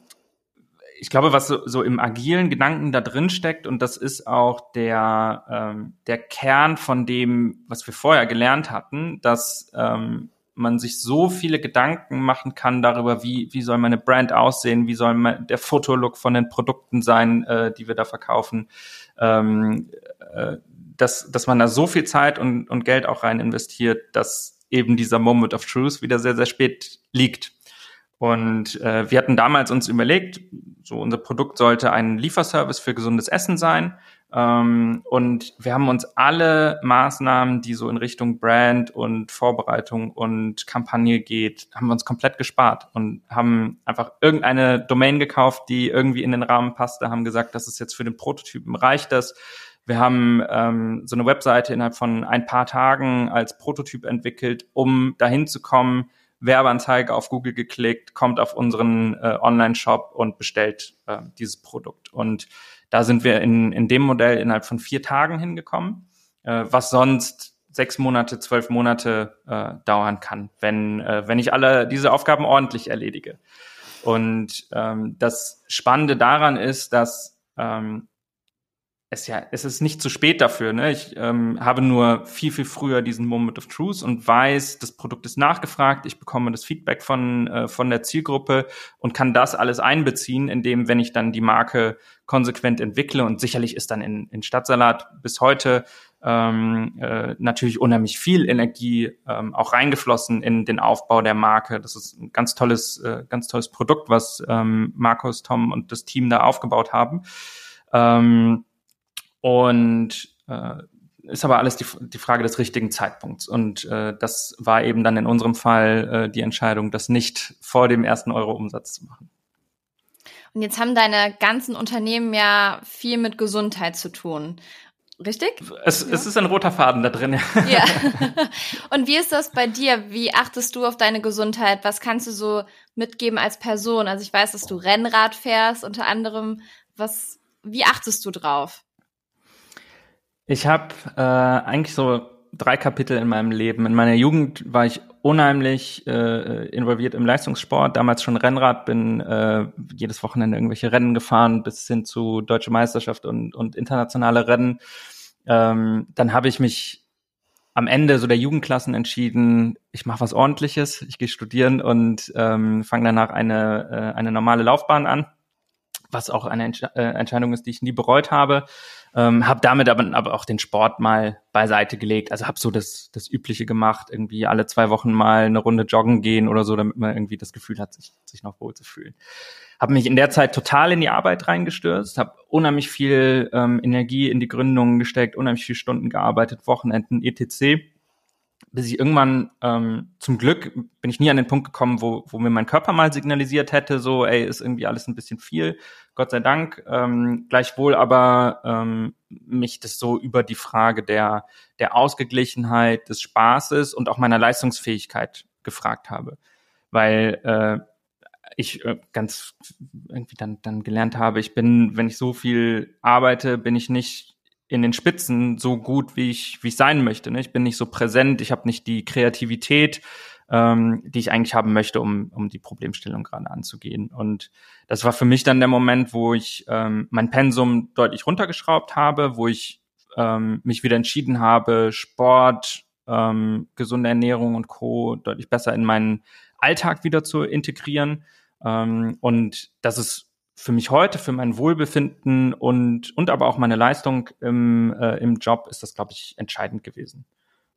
S4: ich glaube, was so, so im agilen Gedanken da drin steckt, und das ist auch der, ähm, der Kern von dem, was wir vorher gelernt hatten, dass ähm, man sich so viele Gedanken machen kann darüber, wie, wie soll meine Brand aussehen, wie soll mein, der Fotolook von den Produkten sein, äh, die wir da verkaufen, ähm, äh, dass, dass man da so viel Zeit und, und Geld auch rein investiert, dass eben dieser Moment of Truth wieder sehr, sehr spät liegt. Und äh, wir hatten damals uns überlegt, so unser Produkt sollte ein Lieferservice für gesundes Essen sein. Ähm, und wir haben uns alle Maßnahmen, die so in Richtung Brand und Vorbereitung und Kampagne geht, haben wir uns komplett gespart und haben einfach irgendeine Domain gekauft, die irgendwie in den Rahmen passte, haben gesagt, das ist jetzt für den Prototypen reicht das. Wir haben ähm, so eine Webseite innerhalb von ein paar Tagen als Prototyp entwickelt, um dahin zu kommen, Werbeanzeige auf Google geklickt, kommt auf unseren äh, Online-Shop und bestellt äh, dieses Produkt. Und da sind wir in, in dem Modell innerhalb von vier Tagen hingekommen, äh, was sonst sechs Monate, zwölf Monate äh, dauern kann, wenn, äh, wenn ich alle diese Aufgaben ordentlich erledige. Und ähm, das Spannende daran ist, dass ähm, es ja, es ist nicht zu spät dafür. Ne? Ich ähm, habe nur viel, viel früher diesen Moment of Truth und weiß, das Produkt ist nachgefragt, ich bekomme das Feedback von, äh, von der Zielgruppe und kann das alles einbeziehen, indem, wenn ich dann die Marke konsequent entwickle und sicherlich ist dann in, in Stadtsalat bis heute ähm, äh, natürlich unheimlich viel Energie ähm, auch reingeflossen in den Aufbau der Marke. Das ist ein ganz tolles, äh, ganz tolles Produkt, was ähm, Markus, Tom und das Team da aufgebaut haben. Ähm, und äh, ist aber alles die, die Frage des richtigen Zeitpunkts. Und äh, das war eben dann in unserem Fall äh, die Entscheidung, das nicht vor dem ersten Euro Umsatz zu machen.
S3: Und jetzt haben deine ganzen Unternehmen ja viel mit Gesundheit zu tun. Richtig?
S4: Es, ja. es ist ein roter Faden da drin.
S3: Ja. ja. [LAUGHS] Und wie ist das bei dir? Wie achtest du auf deine Gesundheit? Was kannst du so mitgeben als Person? Also ich weiß, dass du Rennrad fährst, unter anderem. Was, wie achtest du drauf?
S4: Ich habe äh, eigentlich so drei Kapitel in meinem Leben. In meiner Jugend war ich unheimlich äh, involviert im Leistungssport, damals schon Rennrad, bin äh, jedes Wochenende irgendwelche Rennen gefahren, bis hin zu deutsche Meisterschaft und, und internationale Rennen. Ähm, dann habe ich mich am Ende so der Jugendklassen entschieden, ich mache was ordentliches, ich gehe studieren und ähm, fange danach eine, äh, eine normale Laufbahn an, was auch eine Entsch äh, Entscheidung ist, die ich nie bereut habe. Ähm, habe damit aber, aber auch den Sport mal beiseite gelegt. Also habe so das, das Übliche gemacht, irgendwie alle zwei Wochen mal eine Runde joggen gehen oder so, damit man irgendwie das Gefühl hat, sich, sich noch wohl zu fühlen. Habe mich in der Zeit total in die Arbeit reingestürzt, habe unheimlich viel ähm, Energie in die Gründung gesteckt, unheimlich viele Stunden gearbeitet, Wochenenden, etc bis ich irgendwann ähm, zum Glück bin ich nie an den Punkt gekommen, wo, wo mir mein Körper mal signalisiert hätte, so, ey, ist irgendwie alles ein bisschen viel, Gott sei Dank. Ähm, gleichwohl aber ähm, mich das so über die Frage der, der Ausgeglichenheit, des Spaßes und auch meiner Leistungsfähigkeit gefragt habe. Weil äh, ich äh, ganz irgendwie dann, dann gelernt habe, ich bin, wenn ich so viel arbeite, bin ich nicht in den Spitzen so gut, wie ich, wie ich sein möchte. Ne? Ich bin nicht so präsent, ich habe nicht die Kreativität, ähm, die ich eigentlich haben möchte, um, um die Problemstellung gerade anzugehen. Und das war für mich dann der Moment, wo ich ähm, mein Pensum deutlich runtergeschraubt habe, wo ich ähm, mich wieder entschieden habe, Sport, ähm, gesunde Ernährung und Co. deutlich besser in meinen Alltag wieder zu integrieren. Ähm, und das ist für mich heute, für mein Wohlbefinden und, und aber auch meine Leistung im, äh, im Job ist das, glaube ich, entscheidend gewesen.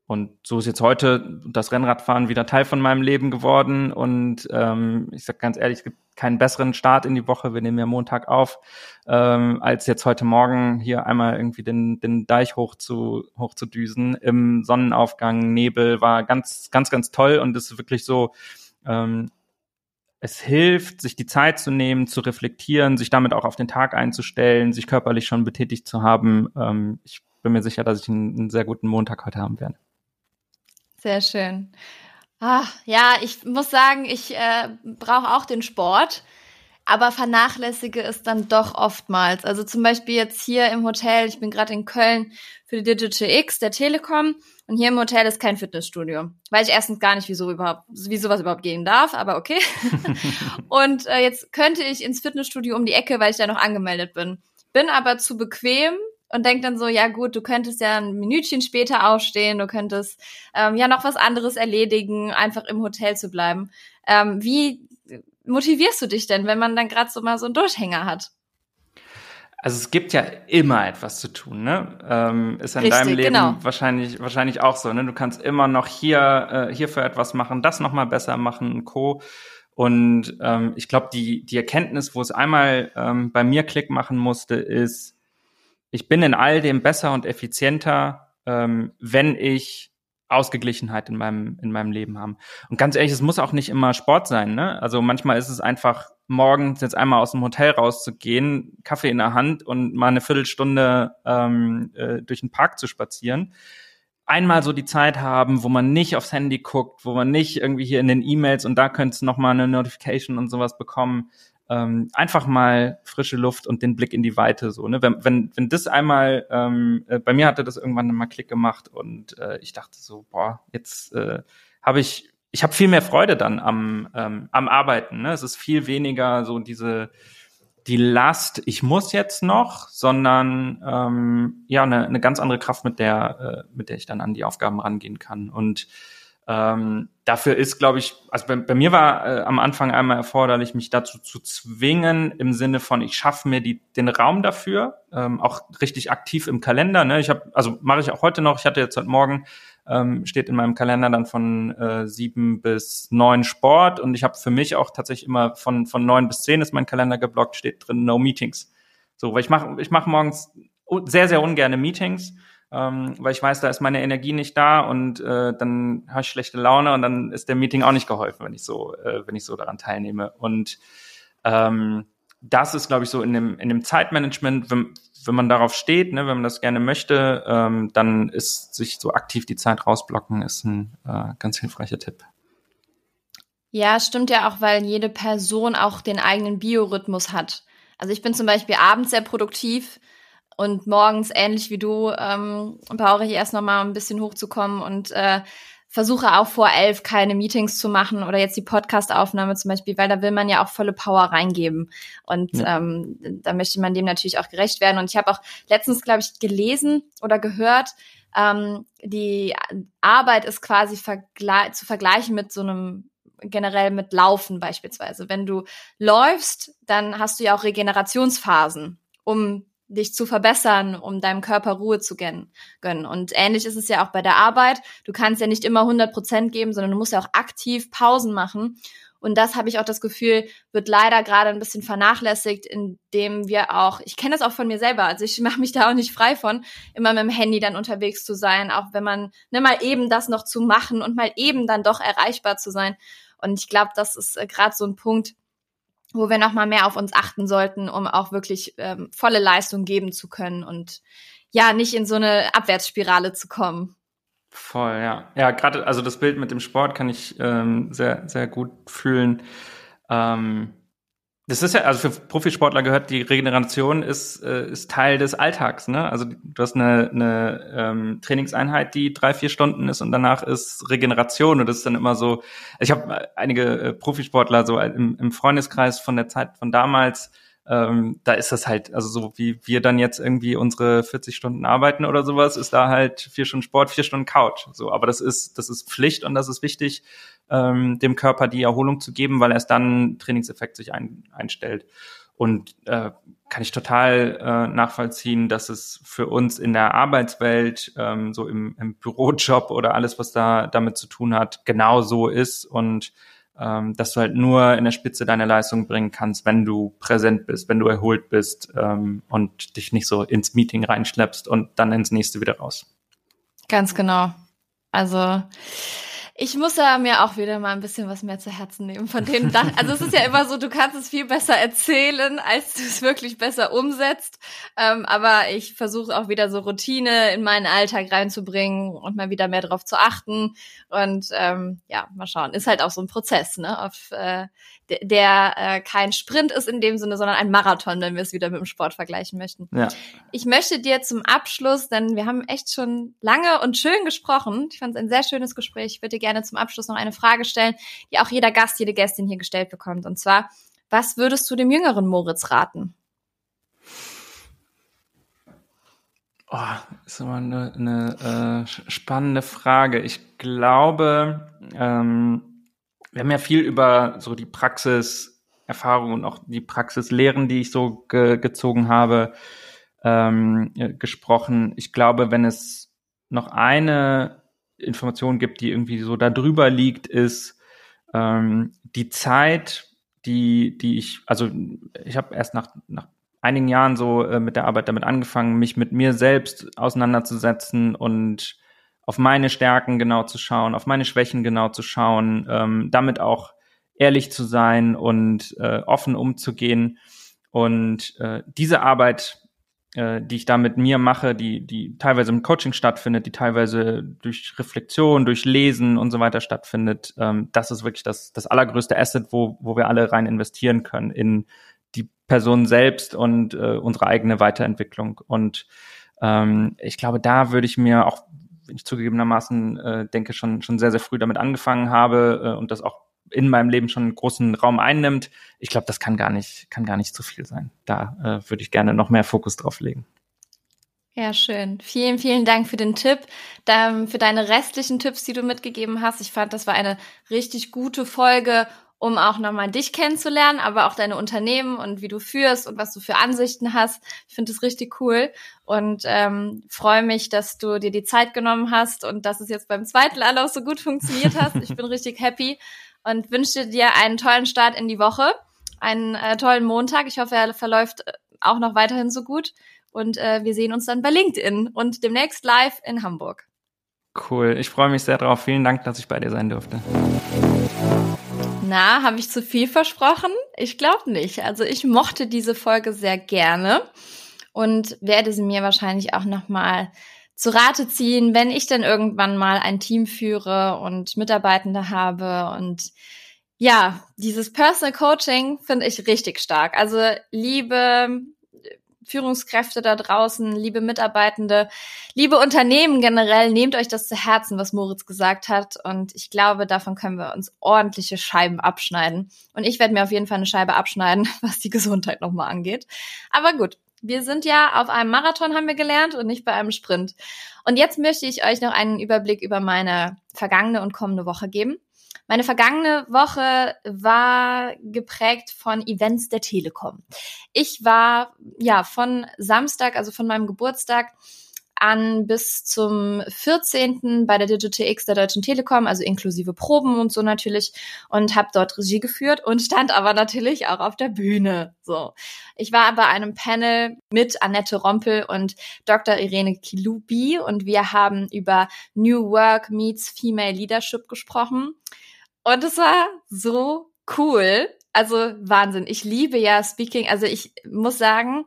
S4: Und so ist jetzt heute das Rennradfahren wieder Teil von meinem Leben geworden. Und ähm, ich sage ganz ehrlich, es gibt keinen besseren Start in die Woche. Wir nehmen ja Montag auf, ähm, als jetzt heute Morgen hier einmal irgendwie den, den Deich hoch zu, hoch zu düsen. Im Sonnenaufgang, Nebel war ganz, ganz, ganz toll. Und es ist wirklich so, ähm, es hilft, sich die Zeit zu nehmen, zu reflektieren, sich damit auch auf den Tag einzustellen, sich körperlich schon betätigt zu haben. Ähm, ich bin mir sicher, dass ich einen, einen sehr guten Montag heute haben werde.
S3: Sehr schön. Ach, ja, ich muss sagen, ich äh, brauche auch den Sport, aber vernachlässige es dann doch oftmals. Also zum Beispiel jetzt hier im Hotel, ich bin gerade in Köln für die Digital X der Telekom und hier im Hotel ist kein Fitnessstudio. Weiß ich erstens gar nicht, wieso überhaupt, wie sowas überhaupt gehen darf, aber okay. [LAUGHS] und äh, jetzt könnte ich ins Fitnessstudio um die Ecke, weil ich da noch angemeldet bin. Bin aber zu bequem und denk dann so, ja gut, du könntest ja ein Minütchen später aufstehen, du könntest ähm, ja noch was anderes erledigen, einfach im Hotel zu bleiben. Ähm, wie motivierst du dich denn, wenn man dann gerade so mal so einen Durchhänger hat?
S4: Also es gibt ja immer etwas zu tun, ne? Ähm, ist in Richtig, deinem Leben genau. wahrscheinlich wahrscheinlich auch so, ne? Du kannst immer noch hier äh, hierfür etwas machen, das noch mal besser machen und co. Und ähm, ich glaube, die die Erkenntnis, wo es einmal ähm, bei mir Klick machen musste, ist, ich bin in all dem besser und effizienter, ähm, wenn ich Ausgeglichenheit in meinem, in meinem Leben haben. Und ganz ehrlich, es muss auch nicht immer Sport sein, ne? Also manchmal ist es einfach, morgens jetzt einmal aus dem Hotel rauszugehen, Kaffee in der Hand und mal eine Viertelstunde ähm, äh, durch den Park zu spazieren. Einmal so die Zeit haben, wo man nicht aufs Handy guckt, wo man nicht irgendwie hier in den E-Mails und da könntest du noch mal eine Notification und sowas bekommen ähm, einfach mal frische Luft und den Blick in die Weite so. Ne? Wenn, wenn, wenn das einmal, ähm, äh, bei mir hatte das irgendwann mal Klick gemacht und äh, ich dachte so, boah, jetzt äh, habe ich, ich habe viel mehr Freude dann am, ähm, am Arbeiten. Ne? Es ist viel weniger so diese die Last, ich muss jetzt noch, sondern ähm, ja eine, eine ganz andere Kraft, mit der äh, mit der ich dann an die Aufgaben rangehen kann. Und ähm, dafür ist, glaube ich, also bei, bei mir war äh, am Anfang einmal erforderlich, mich dazu zu zwingen, im Sinne von, ich schaffe mir die, den Raum dafür, ähm, auch richtig aktiv im Kalender. Ne? Ich habe, also mache ich auch heute noch. Ich hatte jetzt heute Morgen ähm, steht in meinem Kalender dann von äh, sieben bis neun Sport und ich habe für mich auch tatsächlich immer von von neun bis zehn ist mein Kalender geblockt, steht drin No Meetings. So, weil ich mache ich mache morgens sehr sehr ungerne Meetings ähm, weil ich weiß, da ist meine Energie nicht da und äh, dann habe ich schlechte Laune und dann ist der Meeting auch nicht geholfen, wenn ich so, äh, wenn ich so daran teilnehme. Und ähm, das ist, glaube ich, so in dem, in dem Zeitmanagement, wenn, wenn man darauf steht, ne, wenn man das gerne möchte, ähm, dann ist sich so aktiv die Zeit rausblocken, ist ein äh, ganz hilfreicher Tipp.
S3: Ja, stimmt ja auch, weil jede Person auch den eigenen Biorhythmus hat. Also ich bin zum Beispiel abends sehr produktiv, und morgens, ähnlich wie du, ähm, brauche ich erst noch mal ein bisschen hochzukommen und äh, versuche auch vor elf keine Meetings zu machen oder jetzt die Podcast-Aufnahme zum Beispiel, weil da will man ja auch volle Power reingeben. Und ja. ähm, da möchte man dem natürlich auch gerecht werden. Und ich habe auch letztens, glaube ich, gelesen oder gehört, ähm, die Arbeit ist quasi vergle zu vergleichen mit so einem generell mit Laufen beispielsweise. Wenn du läufst, dann hast du ja auch Regenerationsphasen, um dich zu verbessern, um deinem Körper Ruhe zu gönnen. Und ähnlich ist es ja auch bei der Arbeit. Du kannst ja nicht immer 100 Prozent geben, sondern du musst ja auch aktiv Pausen machen. Und das habe ich auch das Gefühl, wird leider gerade ein bisschen vernachlässigt, indem wir auch, ich kenne das auch von mir selber, also ich mache mich da auch nicht frei von, immer mit dem Handy dann unterwegs zu sein, auch wenn man ne, mal eben das noch zu machen und mal eben dann doch erreichbar zu sein. Und ich glaube, das ist äh, gerade so ein Punkt, wo wir noch mal mehr auf uns achten sollten, um auch wirklich ähm, volle Leistung geben zu können und ja, nicht in so eine Abwärtsspirale zu kommen.
S4: Voll, ja. Ja, gerade, also das Bild mit dem Sport kann ich ähm, sehr, sehr gut fühlen. Ähm, das ist ja, also für Profisportler gehört die Regeneration ist, äh, ist Teil des Alltags, ne? Also du hast eine, eine ähm, Trainingseinheit, die drei, vier Stunden ist und danach ist Regeneration und das ist dann immer so, ich habe einige äh, Profisportler so im, im Freundeskreis von der Zeit von damals, ähm, da ist das halt, also so wie wir dann jetzt irgendwie unsere 40 Stunden arbeiten oder sowas, ist da halt vier Stunden Sport, vier Stunden Couch. So, aber das ist, das ist Pflicht und das ist wichtig, ähm, dem Körper die Erholung zu geben, weil erst dann Trainingseffekt sich ein, einstellt. Und äh, kann ich total äh, nachvollziehen, dass es für uns in der Arbeitswelt, ähm, so im, im Bürojob oder alles, was da damit zu tun hat, genau so ist und ähm, dass du halt nur in der Spitze deine Leistung bringen kannst, wenn du präsent bist, wenn du erholt bist ähm, und dich nicht so ins Meeting reinschleppst und dann ins nächste wieder raus.
S3: Ganz genau. Also ich muss ja mir auch wieder mal ein bisschen was mehr zu Herzen nehmen von denen. Also es ist ja immer so, du kannst es viel besser erzählen, als du es wirklich besser umsetzt. Ähm, aber ich versuche auch wieder so Routine in meinen Alltag reinzubringen und mal wieder mehr darauf zu achten. Und ähm, ja, mal schauen. Ist halt auch so ein Prozess, ne? Auf, äh, der, der äh, kein Sprint ist in dem Sinne, sondern ein Marathon, wenn wir es wieder mit dem Sport vergleichen möchten. Ja. Ich möchte dir zum Abschluss, denn wir haben echt schon lange und schön gesprochen. Ich fand es ein sehr schönes Gespräch. Ich würde dir gerne zum Abschluss noch eine Frage stellen, die auch jeder Gast, jede Gästin hier gestellt bekommt. Und zwar, was würdest du dem jüngeren Moritz raten?
S4: Oh, ist immer eine, eine äh, spannende Frage. Ich glaube, ähm, wir haben ja viel über so die Praxiserfahrung und auch die Praxislehren, die ich so ge gezogen habe, ähm, gesprochen. Ich glaube, wenn es noch eine Information gibt, die irgendwie so da drüber liegt, ist ähm, die Zeit, die, die ich, also ich habe erst nach, nach einigen Jahren so äh, mit der Arbeit damit angefangen, mich mit mir selbst auseinanderzusetzen und auf meine Stärken genau zu schauen, auf meine Schwächen genau zu schauen, ähm, damit auch ehrlich zu sein und äh, offen umzugehen. Und äh, diese Arbeit, äh, die ich da mit mir mache, die, die teilweise im Coaching stattfindet, die teilweise durch Reflexion, durch Lesen und so weiter stattfindet, ähm, das ist wirklich das, das allergrößte Asset, wo, wo wir alle rein investieren können in die Person selbst und äh, unsere eigene Weiterentwicklung. Und ähm, ich glaube, da würde ich mir auch ich zugegebenermaßen äh, denke schon schon sehr sehr früh damit angefangen habe äh, und das auch in meinem Leben schon einen großen Raum einnimmt. Ich glaube, das kann gar nicht, kann gar nicht zu viel sein. Da äh, würde ich gerne noch mehr Fokus drauf legen.
S3: Ja, schön. Vielen, vielen Dank für den Tipp, für deine restlichen Tipps, die du mitgegeben hast. Ich fand, das war eine richtig gute Folge, um auch nochmal dich kennenzulernen, aber auch deine Unternehmen und wie du führst und was du für Ansichten hast. Ich finde das richtig cool und ähm, freue mich, dass du dir die Zeit genommen hast und dass es jetzt beim zweiten Anlauf so gut funktioniert [LAUGHS] hast. Ich bin richtig happy und wünsche dir einen tollen Start in die Woche, einen äh, tollen Montag. Ich hoffe, er verläuft äh, auch noch weiterhin so gut. Und äh, wir sehen uns dann bei LinkedIn und demnächst live in Hamburg.
S4: Cool, ich freue mich sehr drauf. Vielen Dank, dass ich bei dir sein durfte.
S3: Na, habe ich zu viel versprochen? Ich glaube nicht. Also ich mochte diese Folge sehr gerne und werde sie mir wahrscheinlich auch noch mal zu Rate ziehen, wenn ich dann irgendwann mal ein Team führe und Mitarbeitende habe und ja, dieses Personal Coaching finde ich richtig stark. Also liebe Führungskräfte da draußen, liebe Mitarbeitende, liebe Unternehmen generell, nehmt euch das zu Herzen, was Moritz gesagt hat. Und ich glaube, davon können wir uns ordentliche Scheiben abschneiden. Und ich werde mir auf jeden Fall eine Scheibe abschneiden, [LAUGHS] was die Gesundheit nochmal angeht. Aber gut, wir sind ja auf einem Marathon, haben wir gelernt, und nicht bei einem Sprint. Und jetzt möchte ich euch noch einen Überblick über meine vergangene und kommende Woche geben. Meine vergangene Woche war geprägt von Events der Telekom. Ich war ja von Samstag, also von meinem Geburtstag, an bis zum 14. bei der Digital X der Deutschen Telekom, also inklusive Proben und so natürlich, und habe dort Regie geführt und stand aber natürlich auch auf der Bühne. So, ich war bei einem Panel mit Annette Rompel und Dr. Irene Kilubi und wir haben über New Work meets Female Leadership gesprochen. Und es war so cool. Also Wahnsinn. Ich liebe ja Speaking. Also ich muss sagen,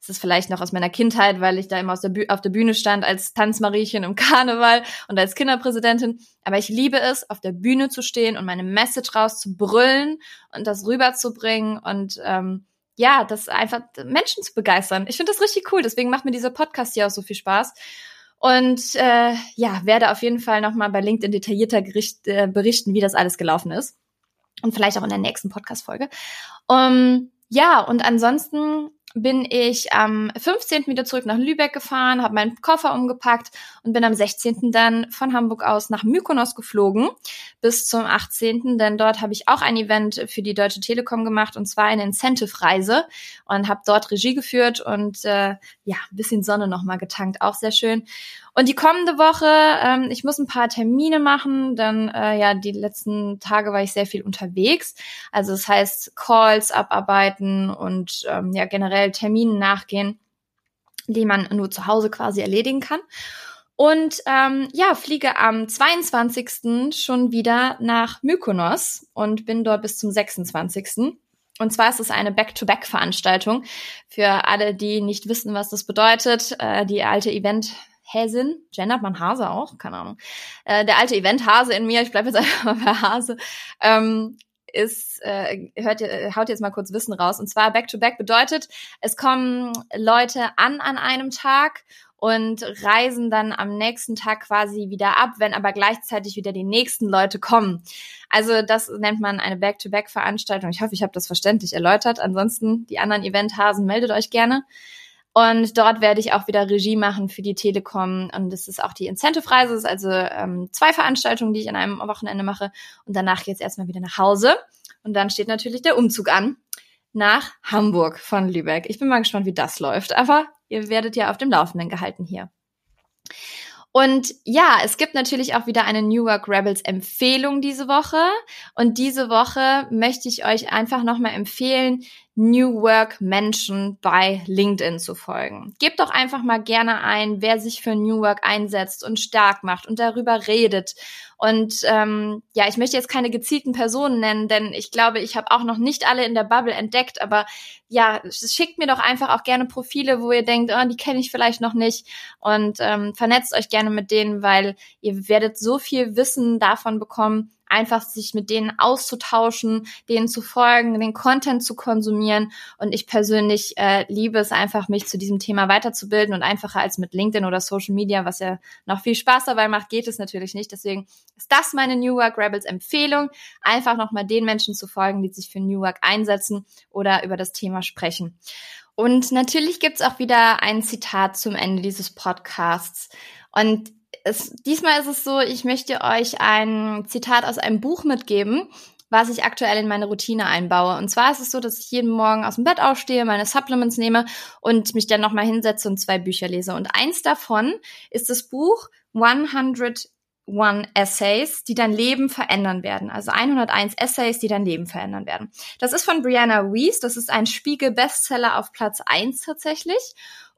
S3: es ist vielleicht noch aus meiner Kindheit, weil ich da immer der auf der Bühne stand als Tanzmariechen im [LAUGHS] Karneval und als Kinderpräsidentin. Aber ich liebe es, auf der Bühne zu stehen und meine Message rauszubrüllen und das rüberzubringen und ähm, ja, das einfach Menschen zu begeistern. Ich finde das richtig cool. Deswegen macht mir dieser Podcast hier auch so viel Spaß. Und äh, ja, werde auf jeden Fall nochmal bei LinkedIn detaillierter Gericht, äh, berichten, wie das alles gelaufen ist. Und vielleicht auch in der nächsten Podcast-Folge. Um, ja, und ansonsten bin ich am 15. wieder zurück nach Lübeck gefahren, habe meinen Koffer umgepackt und bin am 16. dann von Hamburg aus nach Mykonos geflogen bis zum 18., denn dort habe ich auch ein Event für die Deutsche Telekom gemacht und zwar eine Incentive-Reise und habe dort Regie geführt und äh, ja, ein bisschen Sonne nochmal getankt, auch sehr schön. Und die kommende Woche, ähm, ich muss ein paar Termine machen, dann äh, ja, die letzten Tage war ich sehr viel unterwegs. Also das heißt Calls abarbeiten und ähm, ja generell Terminen nachgehen, die man nur zu Hause quasi erledigen kann. Und ähm, ja, fliege am 22. schon wieder nach Mykonos und bin dort bis zum 26. Und zwar ist es eine Back-to-Back-Veranstaltung. Für alle, die nicht wissen, was das bedeutet, äh, die alte Event Häsin, gendert man Hase auch? Keine Ahnung. Äh, der alte Event-Hase in mir, ich bleibe jetzt [LAUGHS] einfach mal bei Hase, ähm, ist, äh, hört, haut jetzt mal kurz Wissen raus. Und zwar Back-to-Back -back bedeutet, es kommen Leute an an einem Tag und reisen dann am nächsten Tag quasi wieder ab, wenn aber gleichzeitig wieder die nächsten Leute kommen. Also das nennt man eine Back-to-Back-Veranstaltung. Ich hoffe, ich habe das verständlich erläutert. Ansonsten, die anderen Event-Hasen, meldet euch gerne. Und dort werde ich auch wieder Regie machen für die Telekom. Und das ist auch die Incentive-Reise, also ähm, zwei Veranstaltungen, die ich an einem Wochenende mache. Und danach jetzt erstmal wieder nach Hause. Und dann steht natürlich der Umzug an nach Hamburg von Lübeck. Ich bin mal gespannt, wie das läuft. Aber ihr werdet ja auf dem Laufenden gehalten hier. Und ja, es gibt natürlich auch wieder eine New Work Rebels Empfehlung diese Woche. Und diese Woche möchte ich euch einfach nochmal empfehlen, New Work Menschen bei LinkedIn zu folgen. Gebt doch einfach mal gerne ein, wer sich für New Work einsetzt und stark macht und darüber redet. Und ähm, ja, ich möchte jetzt keine gezielten Personen nennen, denn ich glaube, ich habe auch noch nicht alle in der Bubble entdeckt. Aber ja, schickt mir doch einfach auch gerne Profile, wo ihr denkt, oh, die kenne ich vielleicht noch nicht. Und ähm, vernetzt euch gerne mit denen, weil ihr werdet so viel Wissen davon bekommen einfach sich mit denen auszutauschen, denen zu folgen, den Content zu konsumieren. Und ich persönlich äh, liebe es einfach, mich zu diesem Thema weiterzubilden und einfacher als mit LinkedIn oder Social Media, was ja noch viel Spaß dabei macht, geht es natürlich nicht. Deswegen ist das meine New Work Rebels Empfehlung, einfach nochmal den Menschen zu folgen, die sich für New Work einsetzen oder über das Thema sprechen. Und natürlich gibt's auch wieder ein Zitat zum Ende dieses Podcasts. Und es, diesmal ist es so, ich möchte euch ein Zitat aus einem Buch mitgeben, was ich aktuell in meine Routine einbaue. Und zwar ist es so, dass ich jeden Morgen aus dem Bett aufstehe, meine Supplements nehme und mich dann nochmal hinsetze und zwei Bücher lese. Und eins davon ist das Buch 100 One Essays, die dein Leben verändern werden. Also 101 Essays, die dein Leben verändern werden. Das ist von Brianna Weiss. Das ist ein Spiegel-Bestseller auf Platz 1 tatsächlich.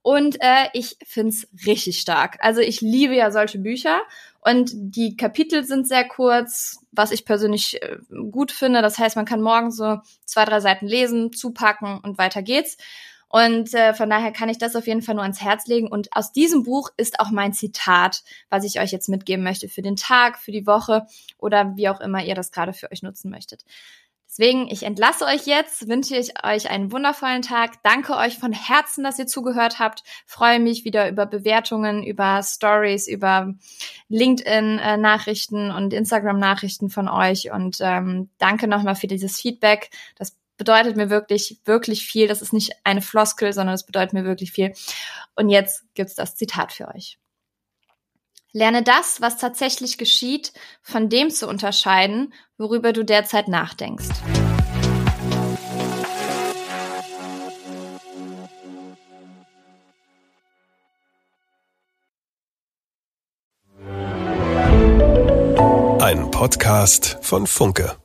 S3: Und äh, ich find's richtig stark. Also ich liebe ja solche Bücher. Und die Kapitel sind sehr kurz, was ich persönlich äh, gut finde. Das heißt, man kann morgen so zwei, drei Seiten lesen, zupacken und weiter geht's. Und äh, von daher kann ich das auf jeden Fall nur ans Herz legen. Und aus diesem Buch ist auch mein Zitat, was ich euch jetzt mitgeben möchte für den Tag, für die Woche oder wie auch immer ihr das gerade für euch nutzen möchtet. Deswegen, ich entlasse euch jetzt, wünsche ich euch einen wundervollen Tag. Danke euch von Herzen, dass ihr zugehört habt. Freue mich wieder über Bewertungen, über Stories, über LinkedIn-Nachrichten und Instagram-Nachrichten von euch. Und ähm, danke nochmal für dieses Feedback. Das bedeutet mir wirklich, wirklich viel. Das ist nicht eine Floskel, sondern es bedeutet mir wirklich viel. Und jetzt gibt's das Zitat für euch. Lerne das, was tatsächlich geschieht, von dem zu unterscheiden, worüber du derzeit nachdenkst.
S5: Ein Podcast von Funke.